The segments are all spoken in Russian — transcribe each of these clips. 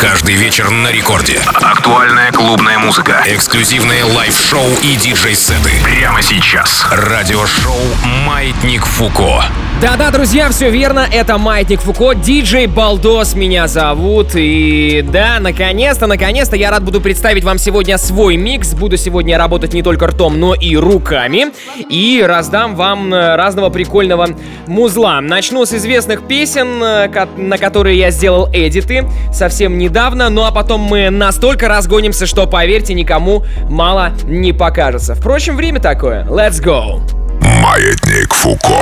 Каждый вечер на рекорде. Актуальная клубная музыка. Эксклюзивные лайв-шоу и диджей-сеты. Прямо сейчас. Радиошоу «Маятник Фуко». Да-да, друзья, все верно, это Маятник Фуко, диджей Балдос меня зовут. И да, наконец-то, наконец-то я рад буду представить вам сегодня свой микс. Буду сегодня работать не только ртом, но и руками. И раздам вам э, разного прикольного музла. Начну с известных песен, э, на которые я сделал эдиты совсем недавно. Ну а потом мы настолько разгонимся, что, поверьте, никому мало не покажется. Впрочем, время такое. Let's go! Маятник Фуко.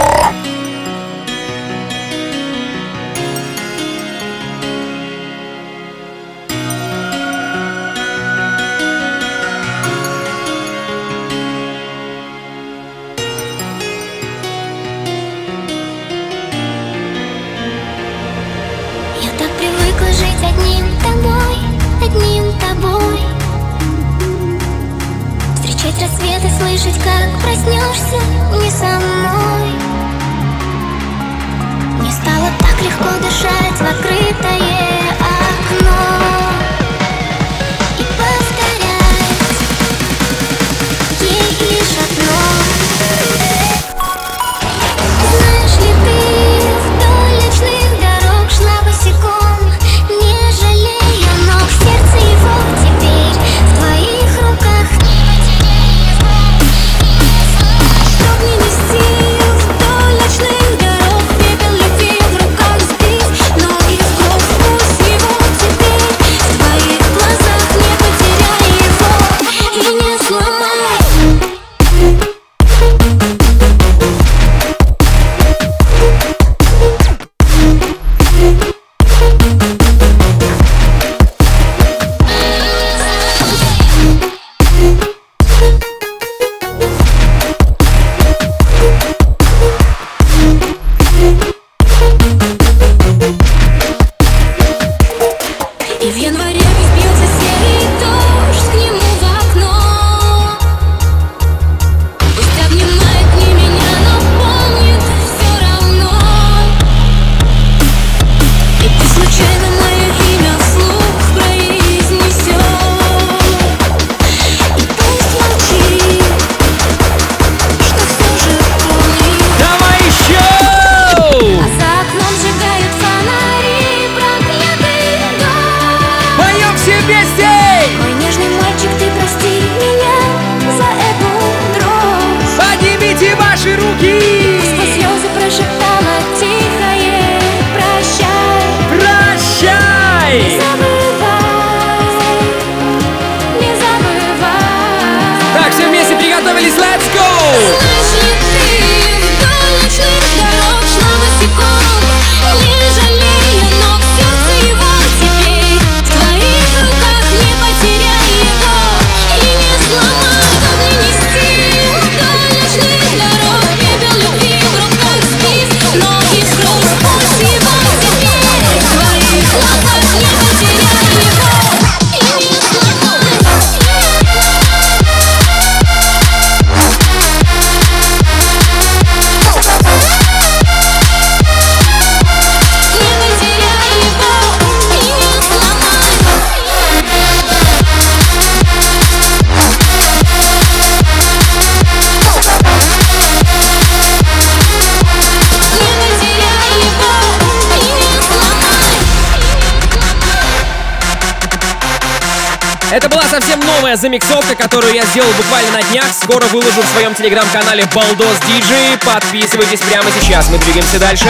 Новая замиксовка, которую я сделал буквально на днях. Скоро выложу в своем телеграм-канале Балдос Диджи. Подписывайтесь прямо сейчас. Мы двигаемся дальше.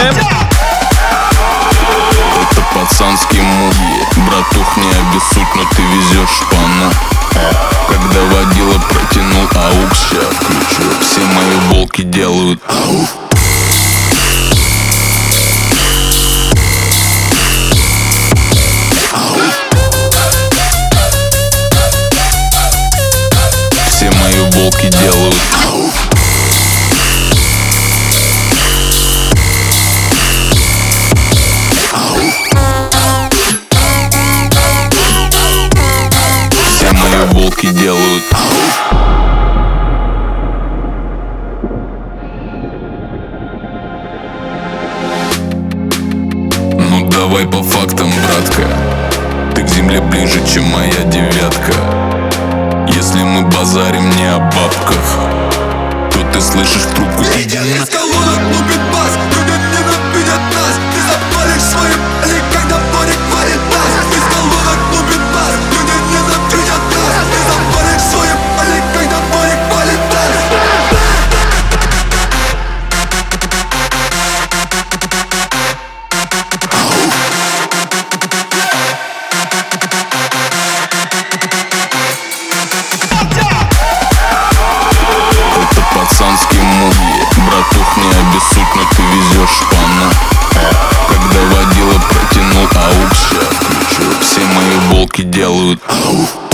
Это пацанский муги Братух, не обессудь, но ты везешь шпана Когда водила протянул AUX, ща включу Все мои волки делают ауф волки делают Move.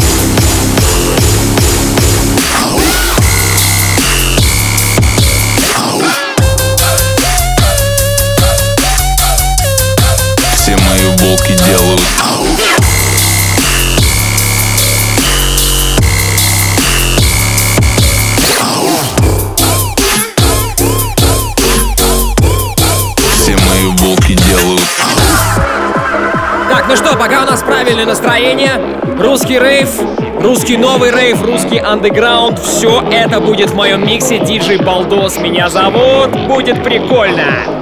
Правильное настроение, русский рейв, русский новый рейв, русский андеграунд, все это будет в моем миксе. Диджей Балдос меня зовут, будет прикольно.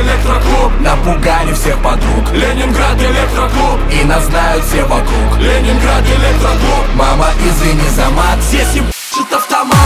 Электроклуб. Напугали всех подруг. Ленинград электроклуб. И нас знают все вокруг. Ленинград электроклуб. Мама, извини за мат. Здесь ебашит автомат.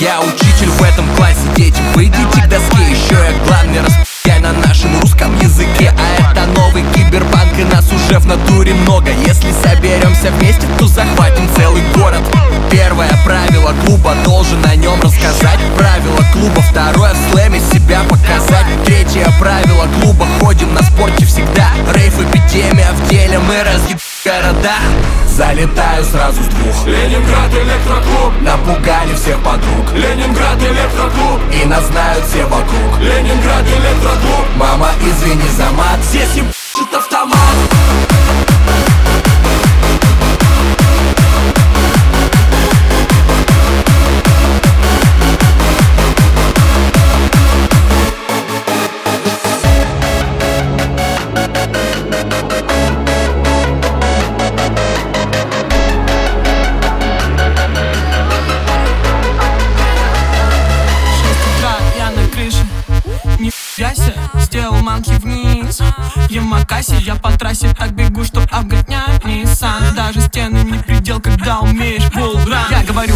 Я учитель в этом классе, дети, выйдите к доске. Еще я главный распяй на нашем русском языке А это новый киберпанк и нас уже в натуре много. Если соберемся вместе, то захватим целый город. Первое правило клуба, должен о нем рассказать. Правило клуба, второе в слэме себя показать. Третье правило клуба, ходим на спорте всегда. Рейв эпидемия в деле, мы разъеб города. Залетаю сразу с двух. Ленинград электроклуб Напугали всех подруг. Ленинград электроклуб И нас знают все вокруг. Ленинград электроклуб Мама, извини за мат. Здесь ебашит автомат Ямакаси, я по трассе так бегу, что обгонять Nissan. Даже стены не предел, когда умеешь булран Я говорю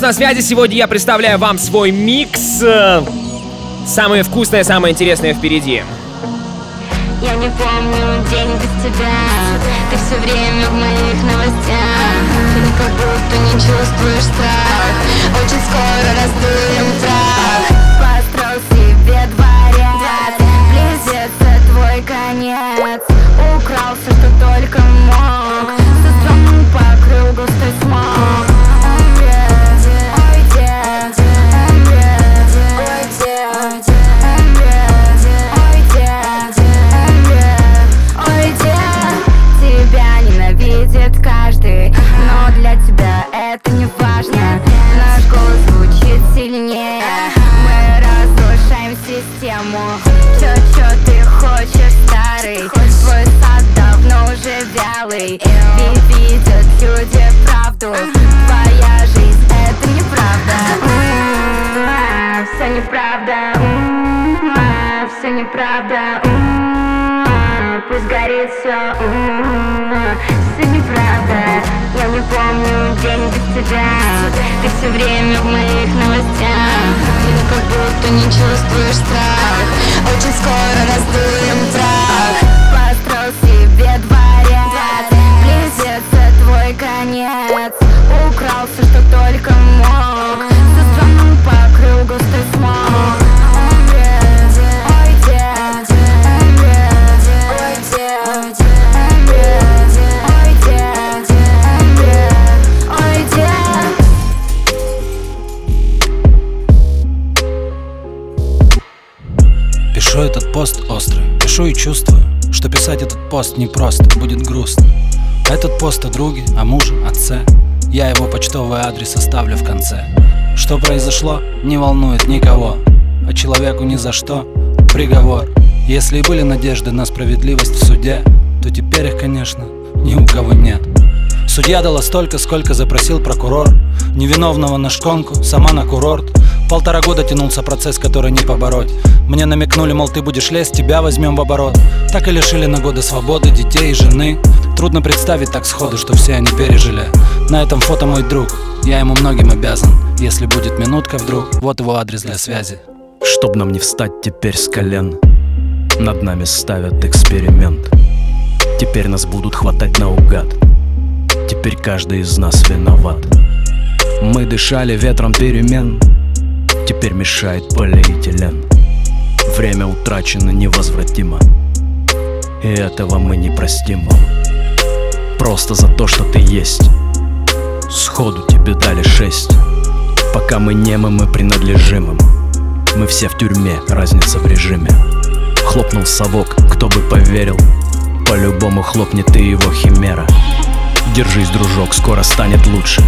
Балдос на связи. Сегодня я представляю вам свой микс. Самое вкусное, самое интересное впереди. Я не помню день без тебя. Ты все время в моих новостях. Ты как будто не чувствуешь страх. Очень скоро раздуем прах. Построил себе дворец. Близится твой конец. Украл все, что только мог. Всю страну покрыл густой смог Все неправда. Пусть горит все. Все неправда. Я не помню день без тебя. Ты все время в моих новостях. Ты как будто не чувствуешь страх. Очень скоро раздуем прах. Пост непросто, будет грустно. Этот пост о друге, о муже, отце. Я его почтовый адрес оставлю в конце. Что произошло, не волнует никого, а человеку ни за что приговор. Если и были надежды на справедливость в суде, то теперь их, конечно, ни у кого нет. Судья дала столько, сколько запросил прокурор Невиновного на шконку, сама на курорт Полтора года тянулся процесс, который не побороть. Мне намекнули, мол, ты будешь лезть, тебя возьмем в оборот. Так и лишили на годы свободы детей и жены. Трудно представить так сходу, что все они пережили. На этом фото мой друг, я ему многим обязан Если будет минутка вдруг, вот его адрес для связи. Чтоб нам не встать теперь с колен. Над нами ставят эксперимент. Теперь нас будут хватать наугад. Теперь каждый из нас виноват. Мы дышали ветром перемен Теперь мешает полиэтилен Время утрачено невозвратимо. И этого мы не простим. Просто за то, что ты есть. Сходу тебе дали шесть. Пока мы немы, мы принадлежим им. Мы все в тюрьме, разница в режиме. Хлопнул совок, кто бы поверил. По-любому хлопнет и его химера. Держись, дружок, скоро станет лучше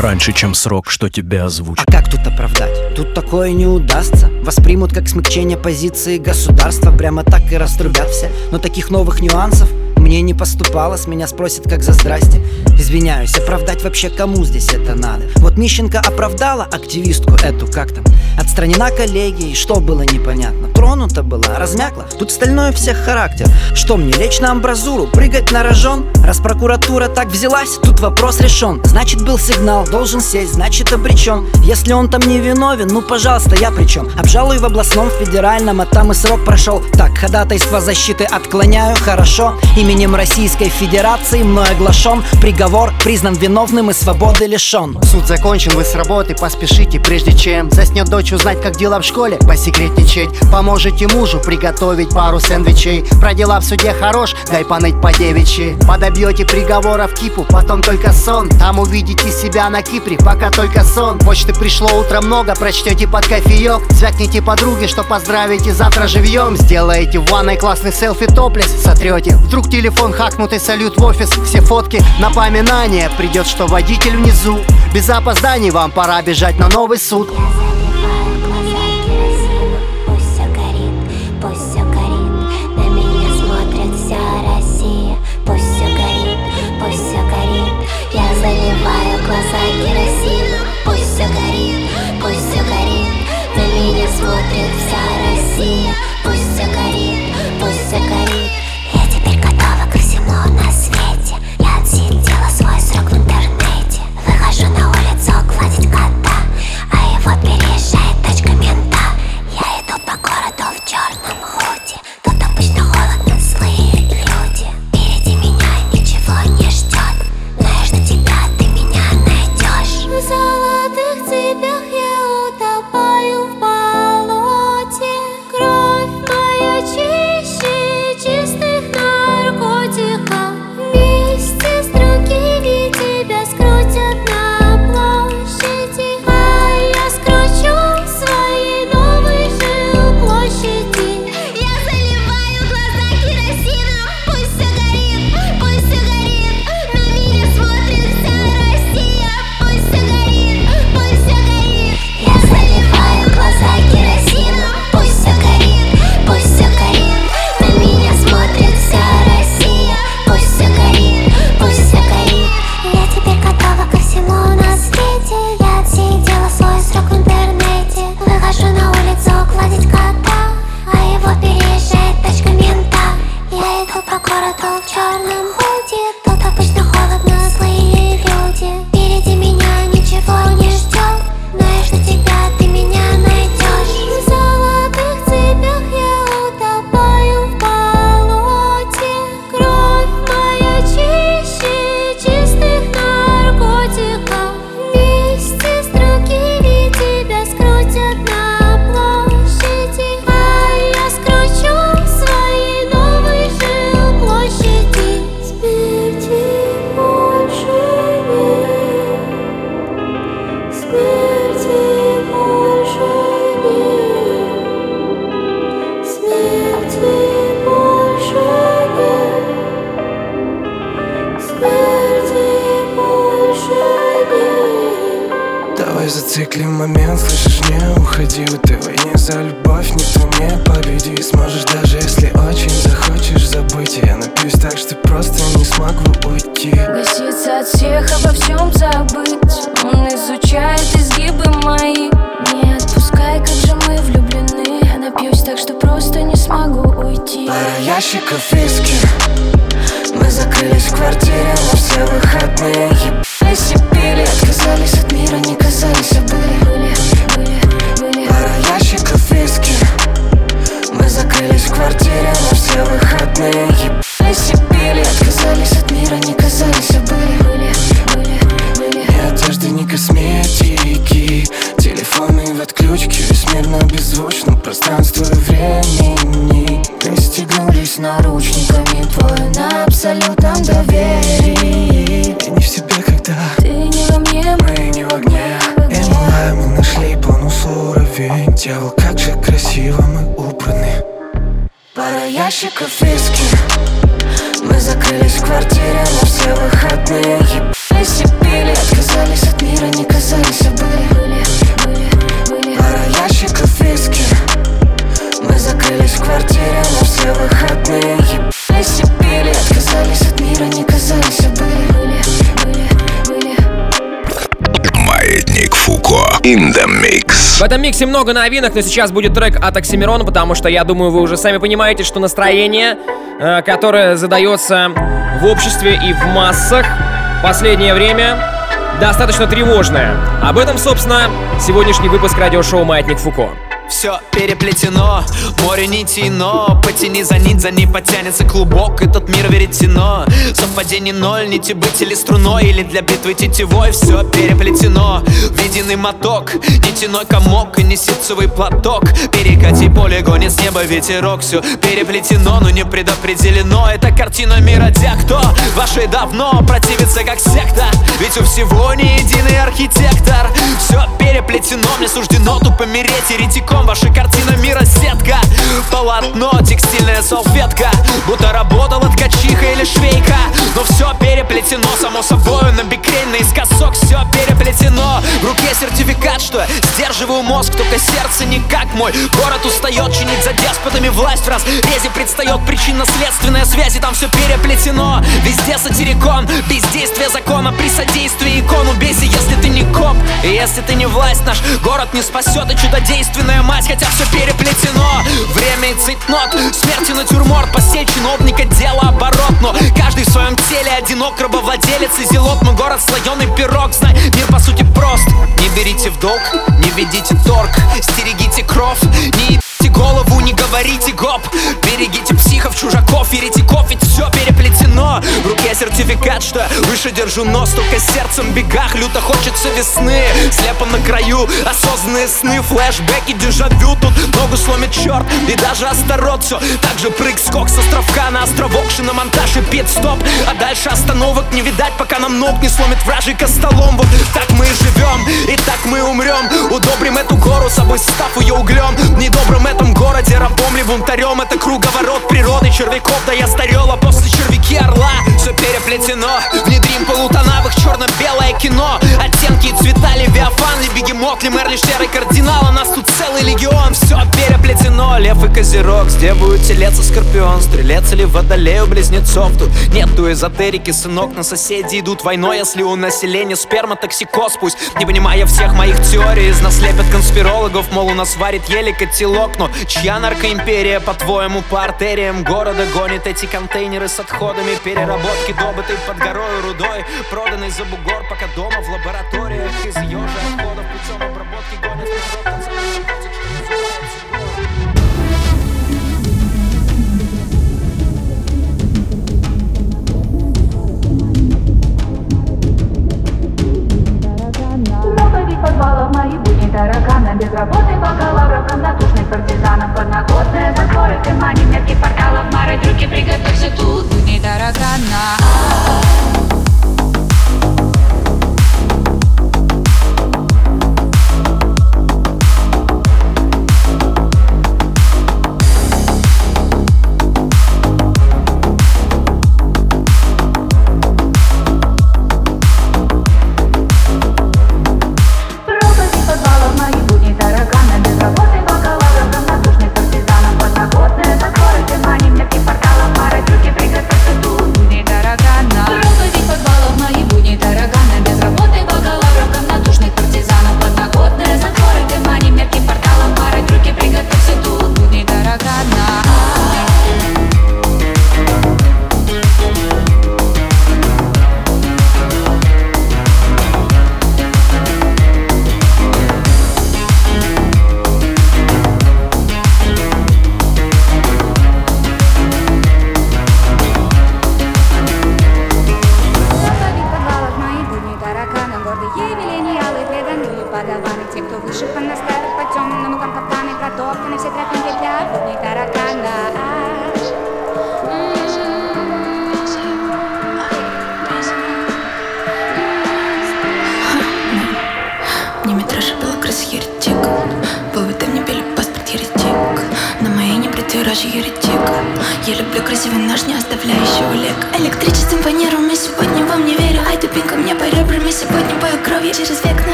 Раньше, чем срок, что тебе озвучат. А как тут оправдать? Тут такое не удастся. Воспримут как смягчение позиции государства. Прямо так и раструбят все. Но таких новых нюансов мне не поступало, с меня спросят как за здрасте. Извиняюсь, оправдать вообще кому здесь это надо? Вот Мищенко оправдала активистку эту, как там Отстранена коллегией, что было непонятно? Тронута была, размякла, тут стальной всех характер. Что мне, лечь на амбразуру, прыгать на рожон? Раз прокуратура так взялась, тут вопрос решен. Значит был сигнал, должен сесть, значит обречен. Если он там не виновен, ну пожалуйста, я при чем? Обжалуй в областном, федеральном, а там и срок прошел Так, ходатайство защиты отклоняю, хорошо Именем Российской Федерации мной оглашен Приговор признан виновным и свободы лишен. Суд закончен, вы с работы поспешите Прежде чем заснет дочь узнать, как дела в школе. Посекретничать, поможете мужу приготовить пару сэндвичей. Про дела в суде хорош, дай поныть по девичьи. Подобьете приговора в кипу, потом только сон. Там увидите себя на Кипре, пока только сон. Почты пришло утро много, прочтете под кофеек. Звякните подруге, что поздравите завтра живьем. Сделаете в ванной классный селфи топлес, сотрете. Вдруг телефон хакнутый, салют в офис. Все фотки, напоминание Придет, что водитель внизу. Без опозданий вам пора бежать на новый суд You sugar fisk В этом миксе много новинок, но сейчас будет трек от Оксимирона, потому что я думаю, вы уже сами понимаете, что настроение, э, которое задается в обществе и в массах в последнее время, достаточно тревожное. Об этом, собственно, сегодняшний выпуск радиошоу «Маятник Фуко». Все переплетено, море нитей, но Потяни за нить, за ней потянется клубок. Этот мир веретено, совпадение ноль Нити быть или струной, или для битвы тетевой. Все переплетено, в единый моток. Нитяной комок и не ситцевый платок. Перекати поле, гонит с неба ветерок. Все переплетено, но не предопределено. Это картина мира тех, кто вашей давно противится как секта. Ведь у всего не единый архитектор. Все переплетено, мне суждено тупо мереть еретиком Ваша картина мира сетка. Полотно, текстильная салфетка. Будто работала ткачиха или швейка. Но все переплетено, само собой На бикрень, наискосок все переплетено. В руке что сдерживаю мозг Только сердце не как мой. Город устает чинить за деспотами власть В разрезе предстает. Причинно-следственная связь И там все переплетено. Везде сатирикон, бездействие закона. При содействии икону бейся, если ты не коп. И если ты не власть, наш город не спасет. И чудодейственная мать, хотя все переплетено. Время и цейтнот, смерти натюрморт. Посей чиновника, дело оборот. Но каждый в своем теле одинок Рабовладелец и зелот, мой город слоеный пирог Знай, мир по сути прост. Не берите в долг, не ведите торг Стерегите кровь, не ебите голову, не говорите гоп Берегите психов, чужаков, еретиков Ведь все переплетено. В руке сертификат, что выше держу нос Только сердцем в бегах, люто хочется весны Слепо на краю, осознанные сны. Флэшбэки, дежавю, тут ногу сломит черт И даже Астарот все Так же прыг-скок с островка на островок Шиномонтаж и пит-стоп А дальше остановок не видать, пока нам ног не сломит вражий костолом. Вот так мы и живем, и так мы умрем Удобрим эту гору, собой став ее углем В недобром этом городе рабом ли бунтарем? Это круговорот природы червяков Да я старел, а после червяки орла. Все переплетено Внедрим их черно-белое кино. Оттенки и цвета Левиафан ли бегемот ли Мерли Шер и кардинал. У нас тут целый легион, все переплетено. Лев и Козерог, где будет телец и Скорпион Стрелец или Водолей у близнецов. Тут нету эзотерики, сынок, на соседи идут войной. Если у населения сперма токсикоз Пусть, не понимая всех моих теорий Из нас лепят конспирологов, мол, у нас варит еле котелок Но чья наркоимперия, по-твоему, по артериям города Гонит эти контейнеры с отходами переработки Добытой под горой рудой, проданный за бугор Пока дома в лабораториях из ежа отходов Путем обработки гонят народ Ты мани метки порталов, мары, руки приготовься тут, не недорога на.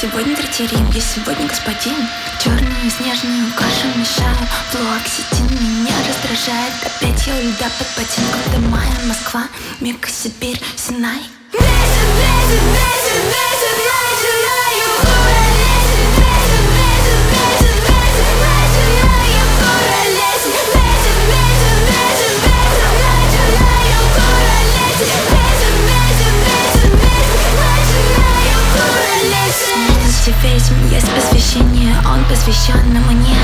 Сегодня третий я сегодня господин. Черную снежную кашу мешаю Флуоксетин меня раздражает. Опять я у льда под ботинком До мая Москва, Мека, Сибирь, Синай. Бесит, бесит, бесит, бесит посвящена мне.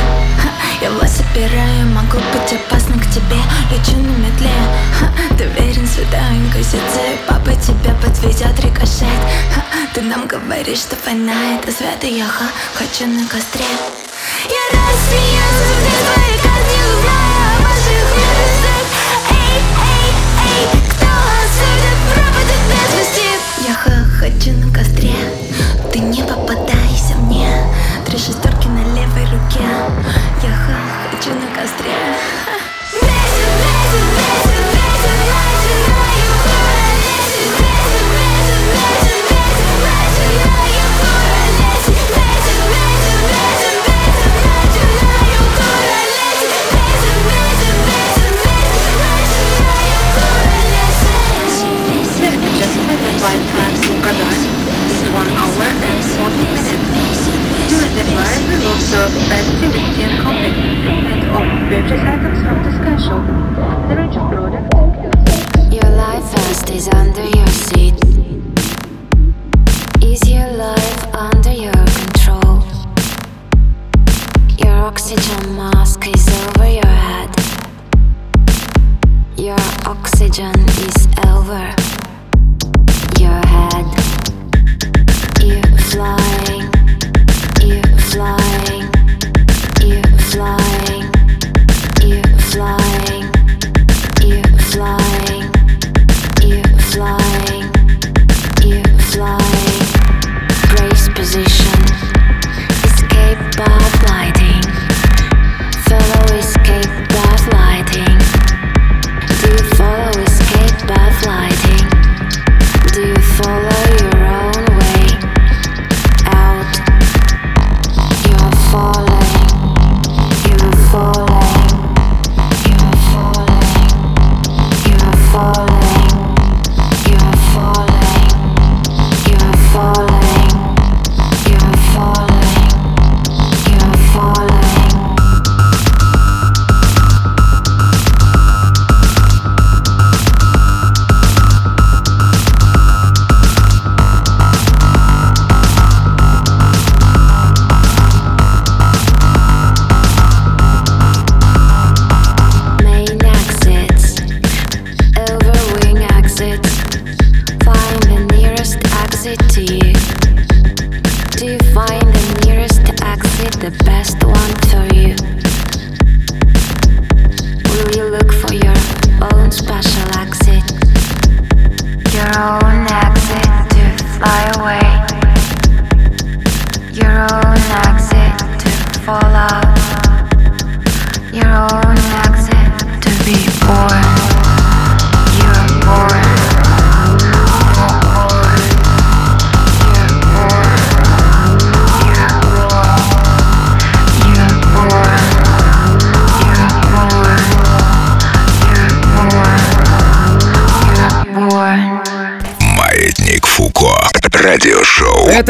Я вас отбираю, могу быть опасна к тебе. Лечу на метле, доверен свиданка сердце Папа тебя подведет, рикошет. Ты нам говоришь, что война это Света, Я хочу на костре. Я рассмеялся, ты твоя хочу на костре. Ты не попадайся мне. Три шестерки я, я хочу на костре.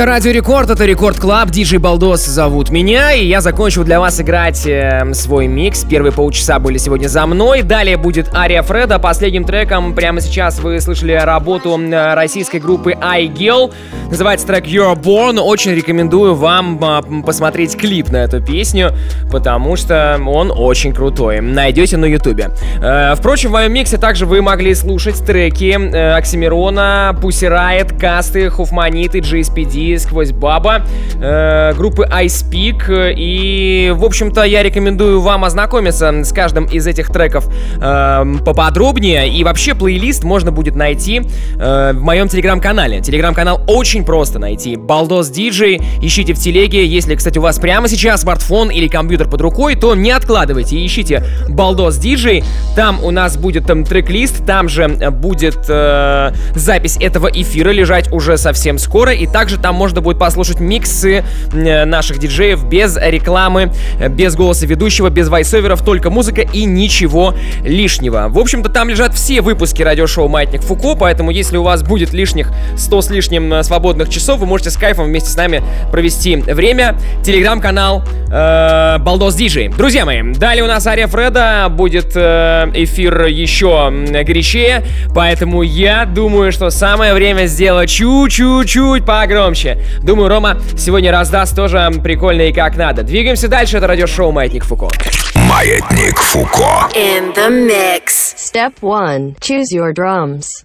Радио Рекорд, это Record Club, диджей Балдос зовут меня, и я закончил для вас играть э, свой микс. Первые полчаса были сегодня за мной, далее будет Ария Фреда. Последним треком прямо сейчас вы слышали работу российской группы АИГЕЛ. Называется трек You're Born. Очень рекомендую вам э, посмотреть клип на эту песню, потому что он очень крутой. Найдете на ютубе. Э, впрочем, в моем миксе также вы могли слушать треки э, Оксимирона, Pussy Riot, Касты, Хофманиты, GSPD, SQWOZ BAB'а, э, группы Ice Peak. И, в общем-то, я рекомендую вам ознакомиться с каждым из этих треков поподробнее. И вообще плейлист можно будет найти в моем телеграм-канале. Телеграм-канал очень просто найти. Балдос Диджей, ищите в телеге. Если, кстати, у вас прямо сейчас смартфон или компьютер под рукой, то не откладывайте, ищите Балдос Диджей. Там у нас будет там трек-лист, там же будет э, запись этого эфира лежать уже совсем скоро. И также там можно будет послушать миксы э, наших диджеев без рекламы, э, без голоса ведущего, без вайсоверов, только музыка и ничего лишнего. В общем-то, там лежат все выпуски радиошоу «Маятник Фуко», поэтому если у вас будет лишних 100 с лишним э, свободных часов, вы можете с кайфом вместе с нами провести время. Телеграм-канал э, Балдос Диджей. Друзья мои, далее у нас Ария Фреда, будет э, эфир еще горячее, поэтому я думаю, что самое время сделать чуть-чуть погромче. Думаю, Рома сегодня раздаст тоже прикольно и как надо. Двигаемся дальше, это радиошоу «Маятник Фуко». Маятник Фуко. In the mix. Step 1. Choose your drums.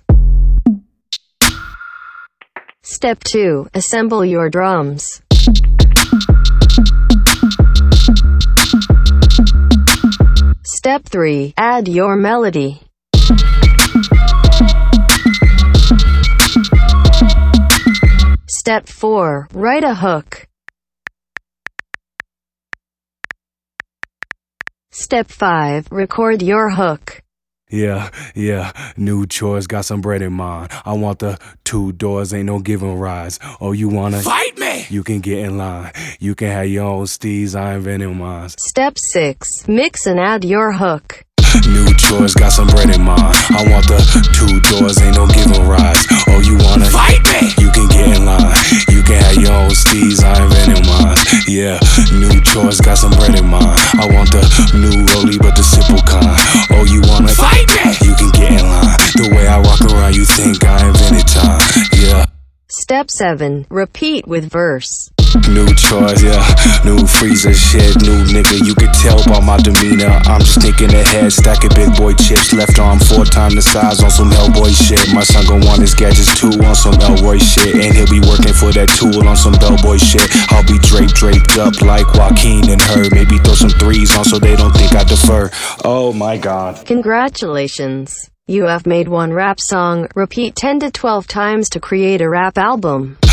Step 2. Assemble your drums. Step 3. Add your melody. Step 4. Write a hook. Step 5. Record your hook. Yeah, yeah, new chores, got some bread in mind. I want the two doors, ain't no giving rides. Oh, you wanna Fight me! You can get in line. You can have your own steeds, I invented mine. Step 6. Mix and add your hook. New chores, got some bread in mind. I want the two doors, ain't no giving rides. Oh, you wanna Fight me! You can get in line. You can have your own steeds, I invented mine. Yeah, new chores, got some bread in mind. I want the new rollie, but the simple kind. Oh, you wanna Fight me! You can get in line. The way I rock around, you think I invented time. Yeah. Step 7. Repeat with verse. New choice, yeah. New freezer shit. New nigga, you could tell by my demeanor. I'm just thinking ahead, stacking big boy chips. Left arm four times the size on some Hellboy shit. My son gon' want his gadgets too on some Elroy shit. And he'll be working for that tool on some Bellboy shit. I'll be draped, draped up like Joaquin and her. Maybe throw some threes on so they don't think I defer. Oh my god. Congratulations. You have made one rap song, repeat 10 to 12 times to create a rap album.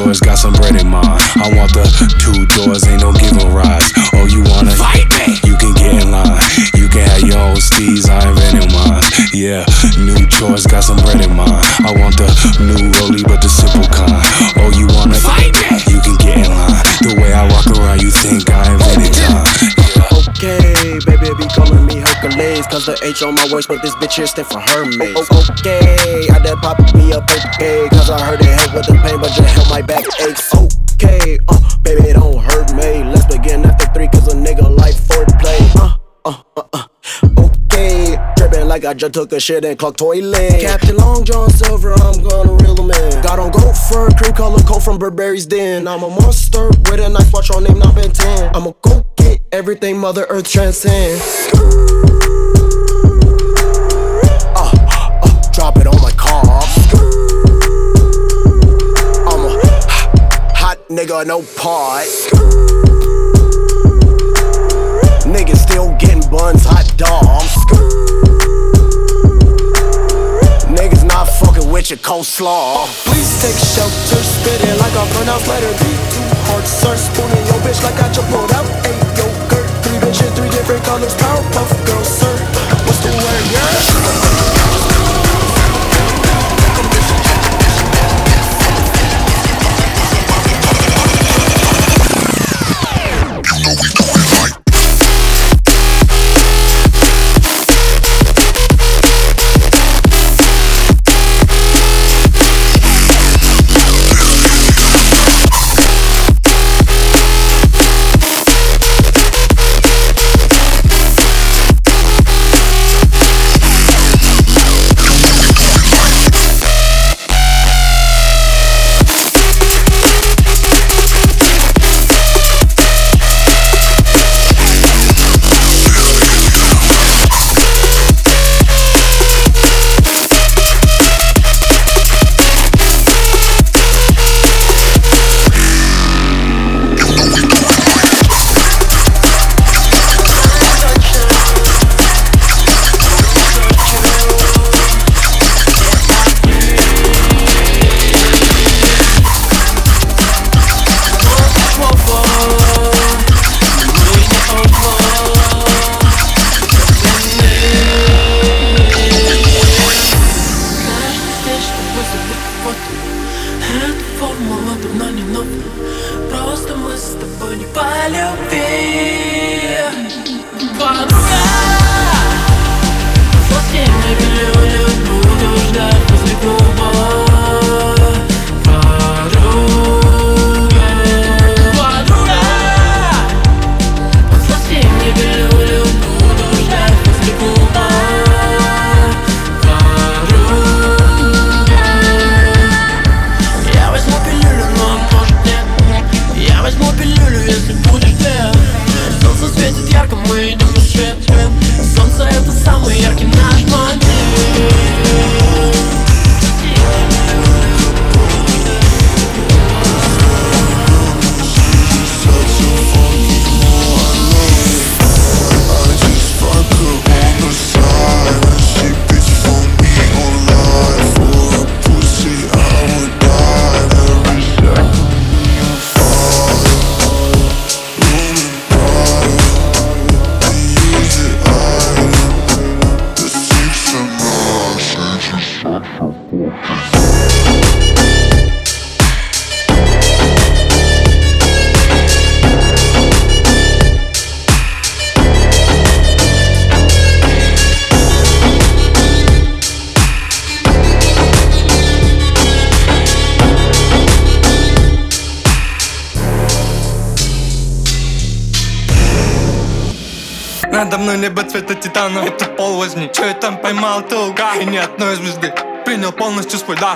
Choice, got some bread in mine. I want the two doors, ain't no giving rise. Oh, you wanna fight me? You can get in line. You can have your own steez, I invented mine. Yeah, new choice, got some bread in mind. I want the new rollie, but the simple kind. Oh, you wanna fight me? You can get in line. The way I walk around, you think I invented time. Okay, baby be calling me Hercules. Cause the H on my waist, but this bitch here stand for Hermes Okay, I done pop me up, okay Cause I heard it help with the pain, but just help my back aches. Okay, uh, baby don't hurt me. Let's begin after three, cause a nigga like foreplay. Uh, uh, uh, uh like I just took a shit and clocked toilet. Captain Long John Silver, I'm gonna reel him in. Got on goat fur, cream color coat from Burberry's Den. I'm a monster with a nice watch on name not Ben 10 I'ma go get everything Mother Earth transcends. Uh, uh, drop it on my car. I'm a hot nigga, no part Niggas still getting buns, hot dogs. With your coleslaw. Please take shelter, spitting like a pronounced letter. Too hard, sir. Spooning your bitch like I just pulled out a yogurt. Three bitches, three different colors. Powerpuff girl, sir. What's the word, yeah?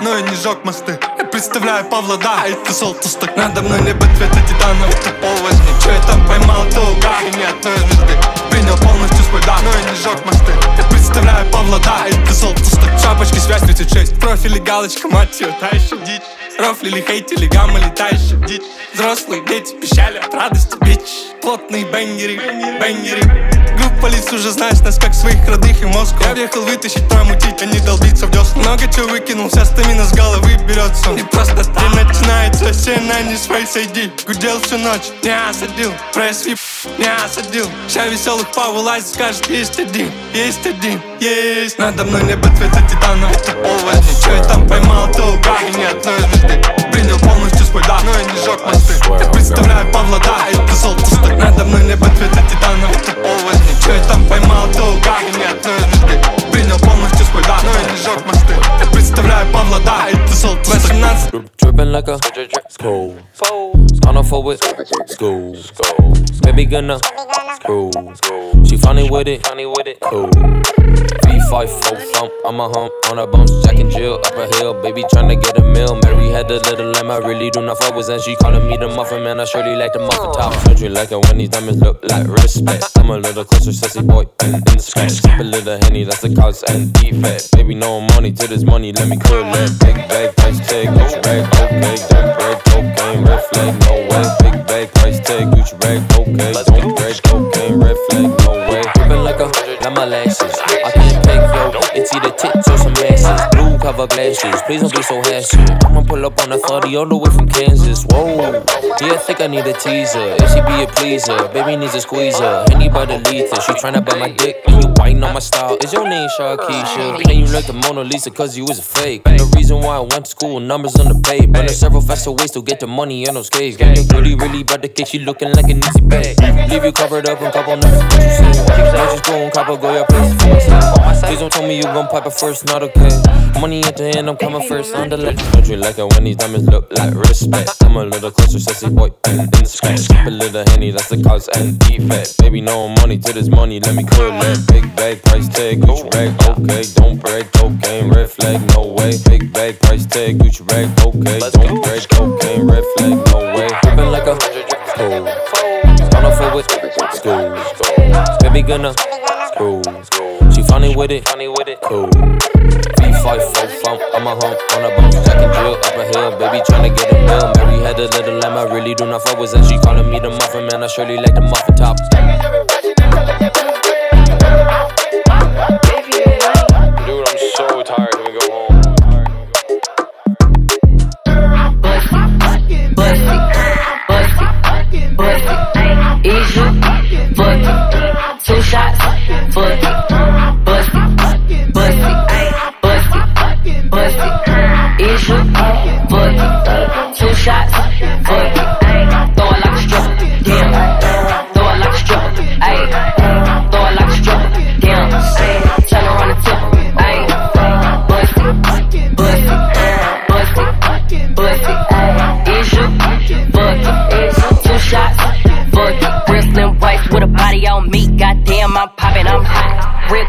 Но я не жег мосты. Я представляю Павлодар, а это солтусток Надо мной небо цвета титана, это пол возьми Че я там поймал, то угар и ни одной звезды. Принял полностью свой дар, но я не жег мосты. Я представляю Павлодар, а это солтусток Шапочки связь 36, профили галочка, мать ее, та еще дичь. Рофлили, хейтили, гамма летающая дичь. Взрослые дети пищали от радости, бич. Плотные бенгеры, бенгеры Группа лиц уже знаешь нас как своих родных и мозг. Я въехал вытащить, промутить, а не долбиться в десна Много чего выкинул, вся стамина с головы берется Не просто так. Начинается все на не свои сойди. Гудел всю ночь, не осадил. Пресс вип, не осадил. Ща веселых повылазит, скажет, есть один, есть один, есть Надо мной небо цвета титана, это возьми Че я там поймал, то угар и ни одной звезды. Принял полностью свой дар, но я не жег мосты. Представляю like a school. Gonna for it. School. Baby gonna school. She funny with it. Funny with it. Cool. V5 full thump. I'm a hump on a bumps. Jack and Jill up a hill. Baby tryna get a meal. Mary had a little lamb. I really do not fuck with and she calling me the muffin man. I surely like the muffin top. Don't you like it when these diamonds look like respect? I'm a little closer, sexy boy, and in scratch. Skip a little henny, that's the cause and defect. Baby, no money to this money. Let me cool it. Big bag, price tag, Gucci bag, okay. Don't break, cocaine, red flag, no way. Big bag, price tag, Gucci bag, okay. Don't break, cocaine, red flag, no way. Dripping like a, got my lashes. I it's either tits or some asses. Blue cover glasses, please don't be so hasty. I'ma pull up on a 30 all the way from Kansas. Whoa, yeah, I think I need a teaser. If she be a pleaser, baby needs a squeezer. Anybody lethal, she tryna buy my dick. And you biting on my style. Is your name Sharkeisha? Can you like the Mona Lisa cause you was a fake? And the reason why I went to school, numbers on the page. But there's several faster ways to get the money on those skates. Got your really, really about to get she looking like an easy bag. Leave you covered up in couple numbers, what you say? Might just go and copper, go your place. Please don't tell me you gon' pipe it first, not okay. Money at the end, I'm coming first on the left. Don't you like it when these diamonds look like respect? I'm a little closer, sexy boy, and in the scratch. A little henny, that's the cause and defect. Baby, no money to this money, let me cool it. Big bag, price tag, Gucci bag, okay. Don't break, cocaine, red flag, no way. Big bag, price tag, Gucci bag, okay. Don't break, cocaine, red flag, no way. Dripping like a school. On a foot with school. Baby gonna school. Funny with it, funny with it, cool. V5 full funk, I'm a hump on a bump, Jack and Jill up a hill, baby tryna get a meal. Mary had a little lamb, I really do not fuck with and she calling me the muffin man. I surely like the muffin top.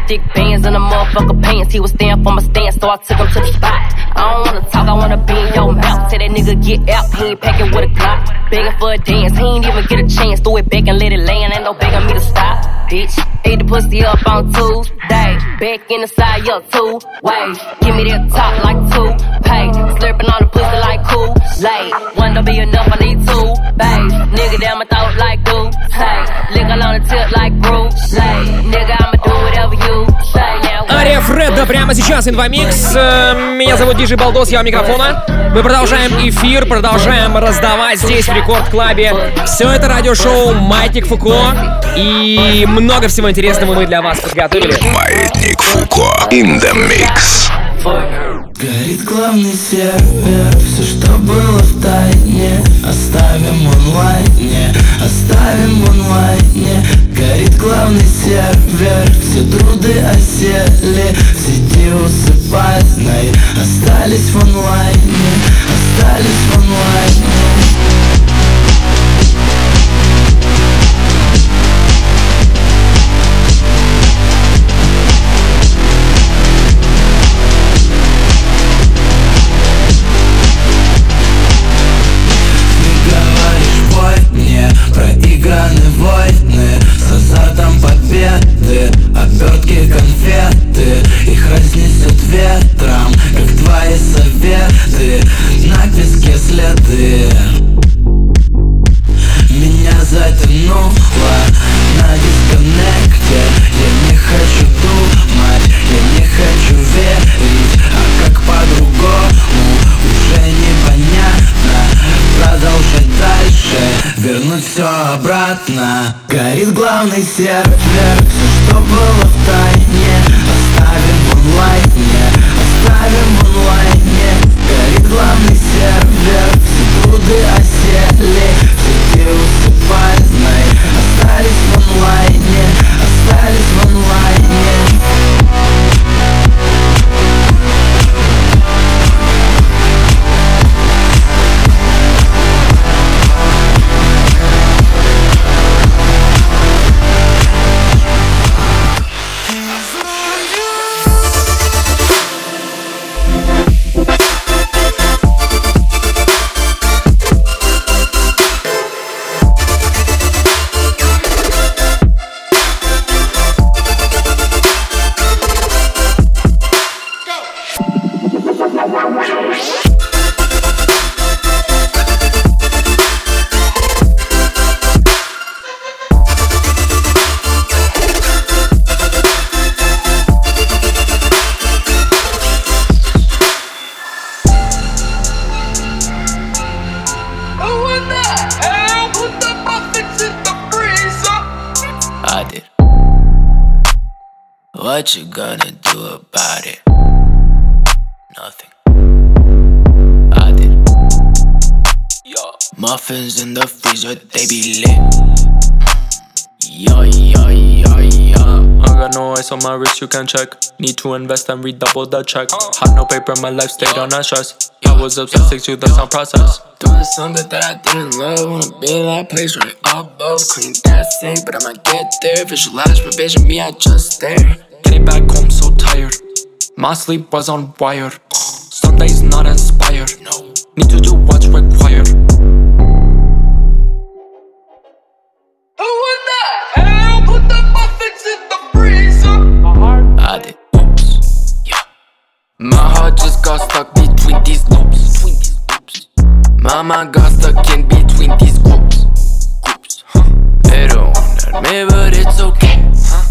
Thick bands in the motherfucker pants. He was staying for my stance, so I took him to the spot. I don't wanna talk, I wanna be in your mouth. Tell that nigga get out, he ain't packing with a Glock. Begging for a dance, he ain't even get a chance. Throw it back and let it land, ain't no begging me to stop. Bitch, ate the pussy up on Tuesday. Back in the side, yo, two ways. Give me that top like two pay. Slurping on the pussy like cool. Late, one don't be enough, I need two bays. Nigga down my throat like do say. Lick on the tip like Bruce Lay. Nigga, Фредда прямо сейчас инвамикс. Э, Меня зовут Диджей Балдос, я у микрофона. Мы продолжаем эфир, продолжаем раздавать здесь в Рекорд Клабе. Все это радиошоу Маятник Фуко. И много всего интересного мы для вас подготовили. Маятник Фуко. In the mix. Горит главный сервер Все, что было в тайне Оставим онлайне Оставим онлайне Горит главный сервер Все труды сети усыпальной Остались в онлайне Горит главный сервер что было в тайне my wrist, you can check. Need to invest and redouble the check. Had no paper, my life stayed on that stress. I was obsessed to the sound process. Doing something that I didn't love. Wanna be in that place right above. Clean that thing, but I'ma get there. Visualize my vision, me, I just stare. Getting back home so tired. My sleep was on wire. Sundays not inspired. No. Need to do what's required. I did. Oops. Yeah. My heart just got stuck between these loops. Between these loops. My mind got stuck in between these groups. Groups. Huh. They don't wanna admit, but it's okay. Huh.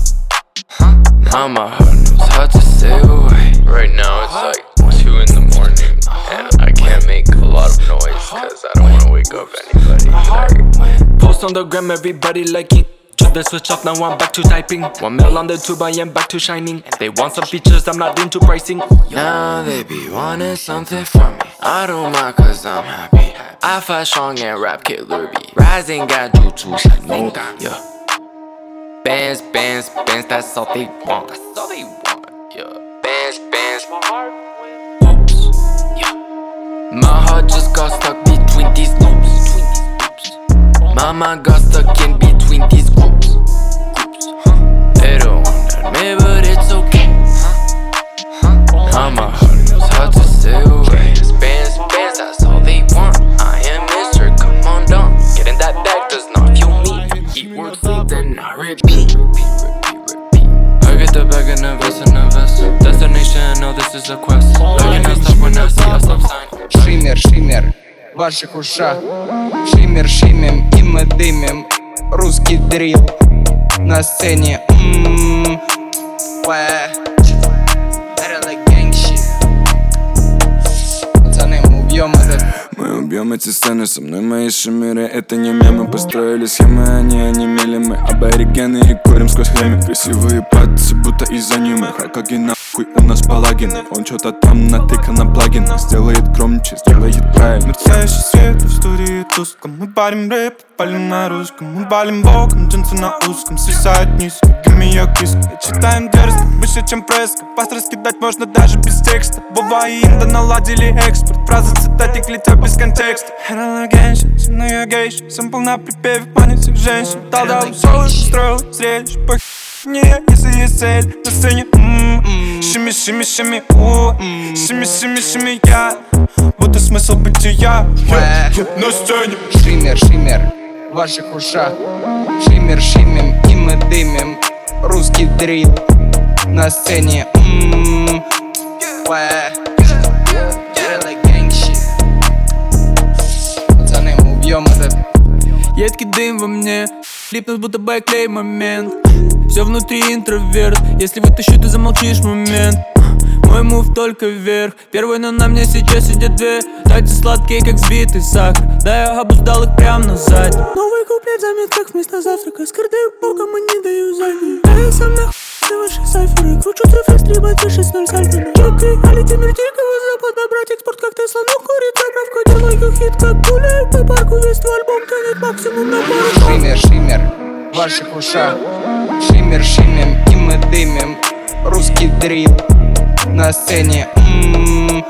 Huh. Now my heart knows how to say away. Right now it's like 2 in the morning and I can't make a lot of noise because I don't want to wake up anybody. Like, Post on the gram, everybody liking. Just the switch off, now I'm back to typing. One mil on the tube, I am back to shining. They want some features, I'm not into pricing. Now they be wanting something from me. I don't mind cause I'm happy. I fight strong and rap killer be rising, got jutsu, no yeah. Bands, bands, bands, that's all they want. That's all they want, yeah. Bands, bands, my heart. Oops. My heart just got stuck between these loops. Between these loops. My mind got stuck in between these groups. Groups, huh. They don't wanna admit, but it's okay. Now my heart knows how to say away. Bands, bands, that's all they want. I am Mr. Come on down. Getting that bag does not fuel me. Eat word sleep, then I repeat. I get the bag and invest and invest. Destination, no, this is a quest. Looking to stop when I see a stop sign. Шиммер, шиммер в ваших ушах Шиммер, шиммем и мы дымим Русский дрил на сцене. М-м-м. Мы убьем эти сцены, со мной мои шимеры Это не мемы, построили схемы, они онемели. Мы аборигены и курим сквозь хреми Красивые пальцы, будто из аниме. Хакаги нахуй у нас палагины Он что-то там натыкан на плагины Сделает громче, сделает правильно. Мерцающий свет в студии тусклом. Мы парим рэп, палим на русском. Мы валим боком, джинсы на узком. Свисают низко, me your kiss Читаем дерзко, выше чем преска Паст раскидать можно даже без текста. И Инда наладили экспорт. Фразы цитатик летят без контекста. Херала геншин, со мной я гейша Сэмпл на припеве манит всех женщин. Дал дал соло, строил зрелище Пох не я, если есть цель на сцене м-м. Шими, шими, шими, у Шими, шими, шими, я. Вот и смысл бытия. Я, я на сцене. Шиммер, шиммер в ваших ушах. Шиммер, шиммем и мы дымим. Русский дрил на сцене М-м-м. Пацаны, мы убьем этот. Едкий дым во мне Липнут будто байклей момент. Все внутри интроверт. Если вытащу, ты замолчишь момент. Мой мув только вверх. Первый, но на мне сейчас сидят две Дайте сладкие, как сбитый сахар. Да я обуздал их прям на заднем Новый куплет в заметках вместо завтрака. Скрытый боком и не даю заднюю Да я сам нахуй ваши сайферы Кручу цифры, стрибать выше с ноль сальто. Чеки, али темир дикого запада Брать экспорт, как Тесла, но курит заправку Делаю хит, как гуляю по парку Весь твой альбом тянет максимум на пару. Шиммер, шиммер ваших ушах. Шиммер, шиммем и мы дымим Русский дрил на сцене. М-м-м.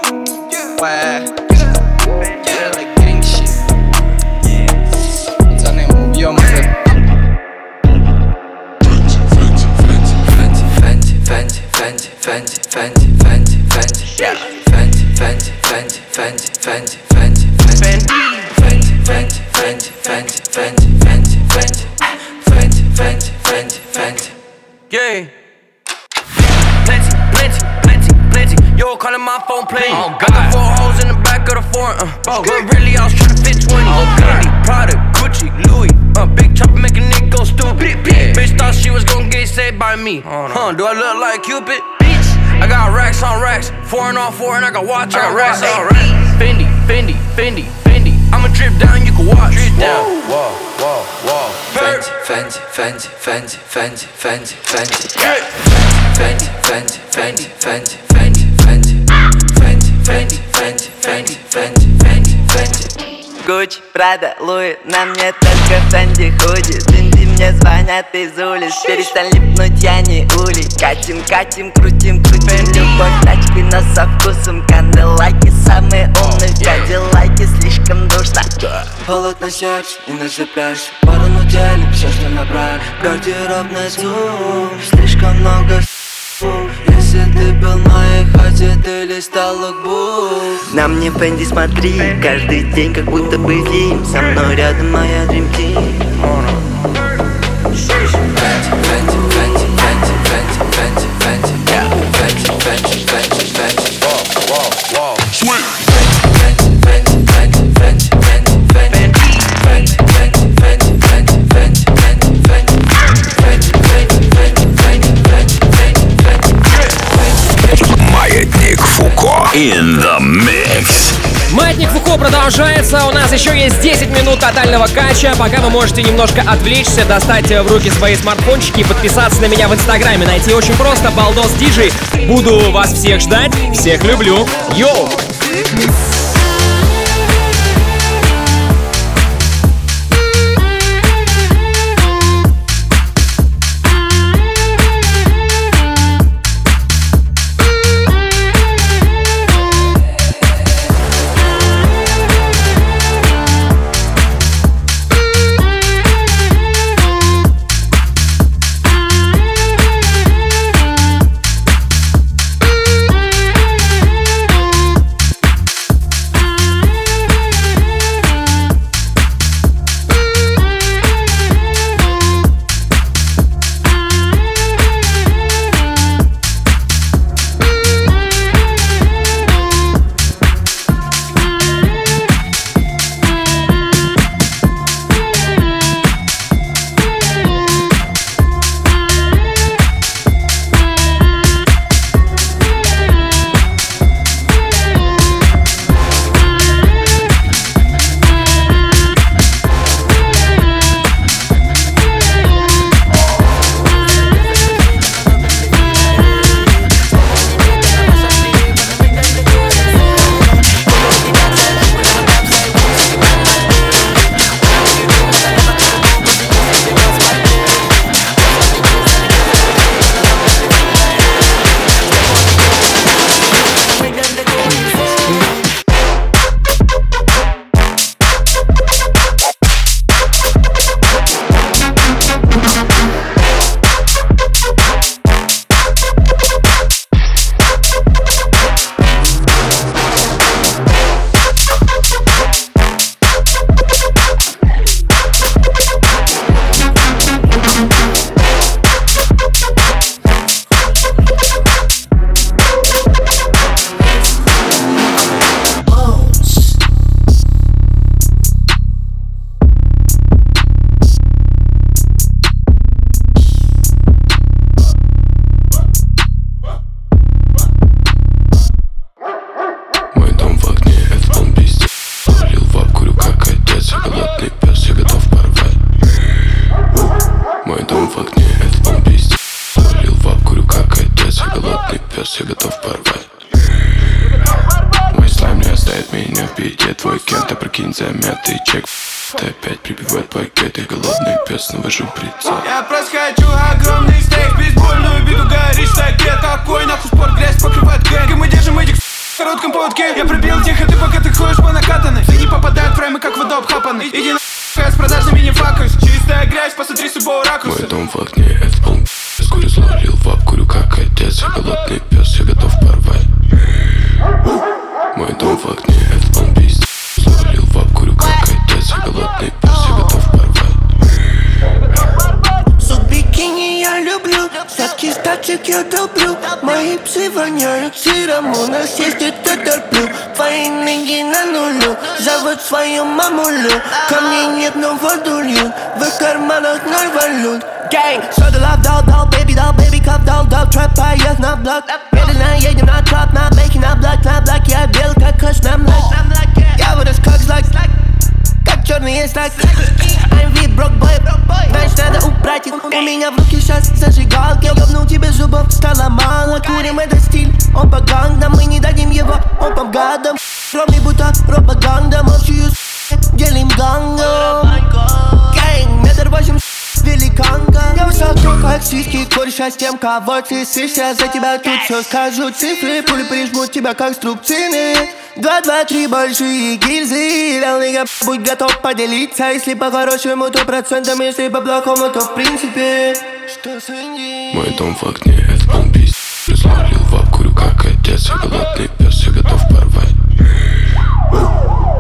Fenty, Fenty, Fenty, Fenty, Fenty, yeah. Fenty, Fenty, Fenty, Fenty, Fenty, Fenty, Fenty, Fenty, Fenty, Fenty, Fenty, Fenty, Fenty, Fenty, Fenty, Fenty, Fenty, Fenty. Yeah. Plenty, plenty, plenty, plenty. Yo, calling my phone playing. Oh, God. I got four holes in the back of the foreign. Uh, oh, but really, I was trying to fit 20. Oh, Fendi, Prada, Gucci, Louis. Uh, big chopper make a nigga go stupid. Bitch thought she was gonna get saved by me. Huh, do I look like Cupid? I got racks on racks, four and on four, and I got watch I got on racks on racks. Fendi, Fendi, Fendi, Fendi. I'ma drip down, you can watch. Drip down. Whoa, whoa, whoa. Fendi, Fendi, Fendi, Fendi, Fendi, Fendi, Fendi. Fendi, Fendi, Fendi, Fendi, Fendi, Fendi. Fendi, Fendi, Fendi, Fendi, Fendi, Fendi, Fendi. Gucci, Prada, Louis, на мне только Фенди худи, джинсы. Мне звонят из улиц. Перестань липнуть, я не улей. Катим, катим, крутим, крутим. Любовь тачки, но со вкусом Канделайки, самые умные Кадиллаки, слишком душно. Холод на сердце и на пляж Пару на теле, все, что набрали. Гардеробный зум Слишком много если ты был в моей хате, ты листал лукбук На мне Фенди смотри. Каждый день как будто бы фильм Со мной рядом моя Dream in the Продолжается. У нас еще есть 10 минут тотального кача. Пока вы можете немножко отвлечься, достать в руки свои смартфончики и подписаться на меня в инстаграме. Найти очень просто. Балдос Диджей. Буду вас всех ждать. Всех люблю. Йоу! Голодный пес, навожу прицел. Я просто хочу огромный стейк Бейсбольную биту горишь в таке Какой нахуй спорт, грязь покрывает гэнг И мы держим этих в коротком поводке Я пробил тихо, ты пока ты ходишь по накатанной. Ты не попадают в фреймы, как вода обхапанный Иди на с продажными не факаюсь. Чистая грязь, посмотри с любого ракурса Мой дом в огне, это полный Курю зловлил в ап, курю как отец Я голодный пес, я готов порвать. Мой дом в огне, это Сладкий статик я долблю Мои псы воняют сыром У нас есть это терплю Твои ноги на нулю Зовут свою мамулю Ко мне нет, но воду льют В их карманах ноль валют Gang, soda love dog, dog, baby dog, baby cup dog, dog, trap поезд на блок Медленно едем на троп, на бейки, на блок, на блок Я бел, как кош на млак Я вырос как злак, как черный стак I'm VIP, broke boy, Значит надо убрать их. У меня в руке сейчас зажигалки. Ёбнул тебе зубов, стало мало. Курим это стиль, он по гангам Мы не дадим его, он по гадам. Ровный будто пропаганда. Молчую, делим гангом. Гэнг, метр восемь великанка Я высоко, как сиськи, кореша с тем, кого ты сышься За тебя тут все скажу. Цифры Пули прижмут тебя, как струбцины Два, два, три большие гильзы. Нигга, будь готов поделиться. Если по-хорошему, то процентом. Если по-плохому, то в принципе. Что с Инди? Мой дом в огне, это полный пи***ц Зловлил в ап, курю как отец Я голодный пес, я готов порвать.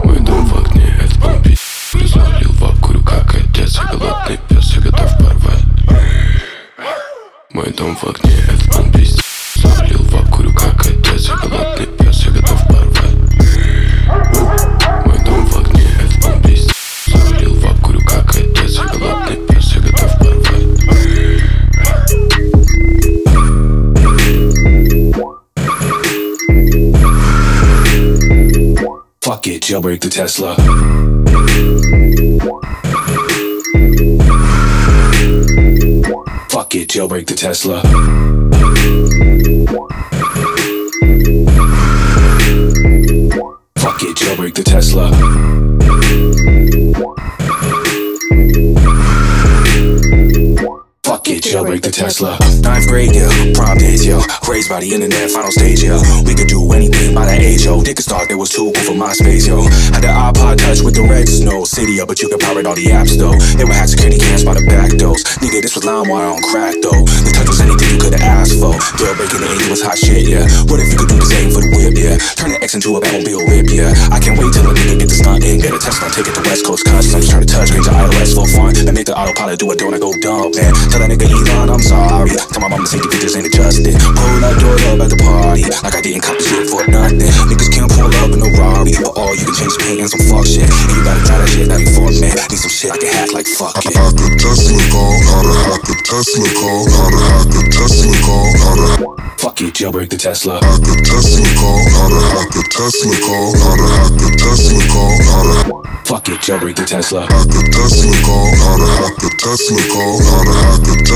Мой дом в огне, это полный пи***ц Зловлил в ап, курю как отец Я голодный пес, Мой дом в огне, полный пи***ц Зловлил в ап, курю как отец. Я голодный я готов порвать. Мой дом в огне, полный пи***ц Зловлил в ап, курю как отец. Я голодный пес, я готов порвать. Fuck it, jailbreak the Tesla. Fuck it, jailbreak the Tesla. Fuck it, jailbreak the Tesla. Jailbreak the Tesla. Ninth grade, yeah, prom days, yo. Raised by the internet, final stage, yo. We could do anything by that age, yo. Dick start, there was too cool for MySpace, yo. Had the iPod touch with the red snow. City up, but you could pirate all the apps, though. They would have security cams by the back doors. Nigga, this was LimeWire on crack, though. The touch was anything you could've asked for. Jailbreaking the 80 was hot shit, yeah. What if you could do the same for the whip, yeah? Turn the X into a Batmobile whip, yeah. I can't wait till a nigga get the stunt in. Get a Tesla, take it to West Coast Customs. Turn the touchscreen to iOS for fun. And make the autopilot do it, do when I go dumb, man. Tell that nigga Elon, I'm sorry. Tell my mom to take the pictures ain't adjusted. Pull that door up at the party. Like I didn't cop the shit for nothing. Niggas can't pull up in a Rari. But all you can change paint and some fuck shit. And you gotta try that shit, that be for me. Need some shit I can hack like fuck it. Hack a Tesla call, how to hack a Tesla call, how to hack a Tesla call, how to Fuck it, jailbreak the Tesla. hack a Tesla call, how to hack a Tesla call, how to hack a Tesla call, how to Fuck it, jailbreak the Tesla. hack a Tesla call, how to hack a Tesla call, how to hack a Tesla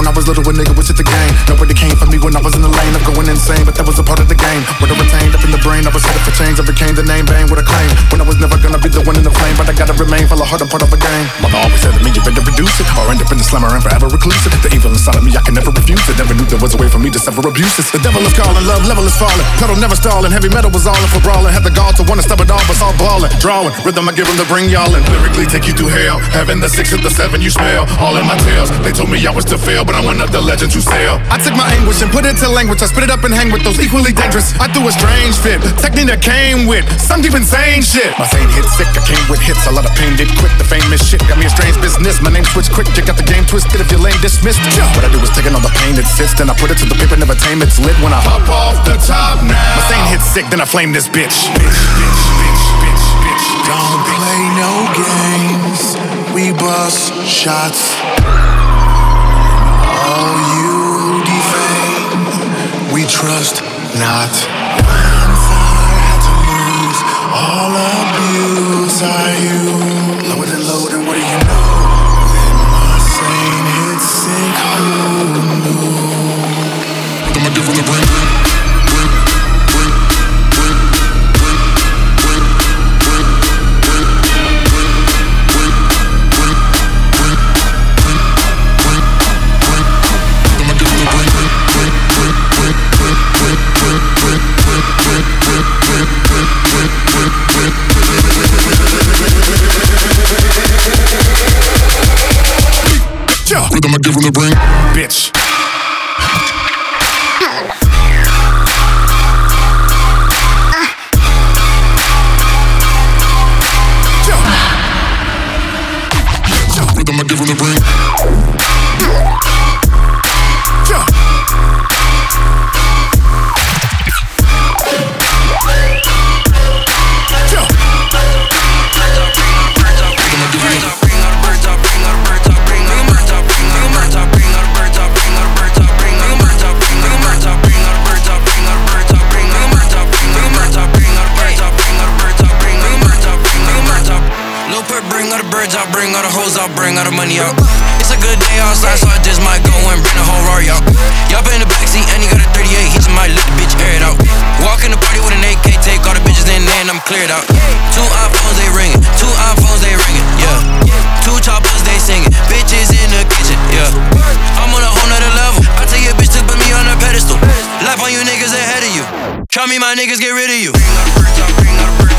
when I was little, a nigga was at the game. Nobody came for me when I was in the lane I'm going insane But that was a part of the game. What I retained up in the brain, I was headed for change. I became the name bang with a claim. When I was never gonna be the one in the flame But I gotta remain full of heart, I'm part of a game. Mother always said to me, you better reduce it Or end up in the slammer and forever reclusive The evil inside of me, I can never refuse it. Never knew there was a way for me to suffer abuses. The devil is calling, love level is falling. Pedal never stalling, heavy metal was all in for brawling. Had the gall to wanna stop it all, but all balling Drawing, rhythm I give them to bring y'all in Lyrically take you through hell. Heaven, the six and the seven you smell All in my tails, they told me I was to fail But I'm one of the legends who sail. I took my anguish and put it to language. I spit it up and hang with those equally dangerous. I threw a strange fit, technique that came with. Some deep insane shit. My sane hit sick, I came with hits. A lot of pain did quick, the famous shit Got me a strange business, my name switched quick You got the game twisted. If you're lame dismissed yeah. What I do is taking all the pain that sits. Then I put it to the paper, never tame It's lit when I hop off the top now. My sane hit sick, then I flame this bitch. Don't play no games. We bust shots. Trust not. Once I to lose all abuse. Are you Rhythm I give him the ring, bitch. Money out. It's a good day outside, so I just might go and bring the whole Rory out. Y'all been in the backseat and he got a 38, he just might let the bitch air it out. Walk in the party with an AK, take all the bitches in there and I'm cleared out. Two iPhones they ringing, two iPhones they ringing, yeah. Two choppers they singing, bitches in the kitchen, yeah. I'm on a whole nother level. I tell your bitch to put me on a pedestal. Life on you niggas ahead of you. Try me, my niggas get rid of you. I'm on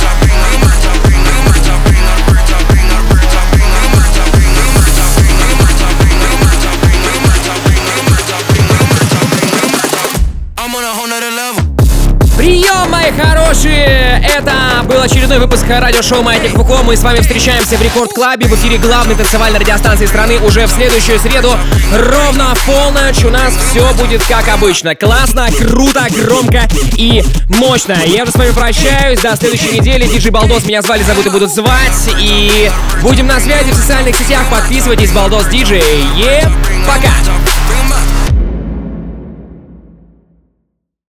был очередной выпуск радиошоу Маятник Фуко. Мы с вами встречаемся в Рекорд Клабе в эфире главной танцевальной радиостанции страны уже в следующую среду. Ровно в полночь у нас все будет как обычно. Классно, круто, громко и мощно. Я уже с вами прощаюсь. До следующей недели. Диджей Балдос меня звали, зовут будут звать. И будем на связи в социальных сетях. Подписывайтесь, Балдос Диджей. И пока!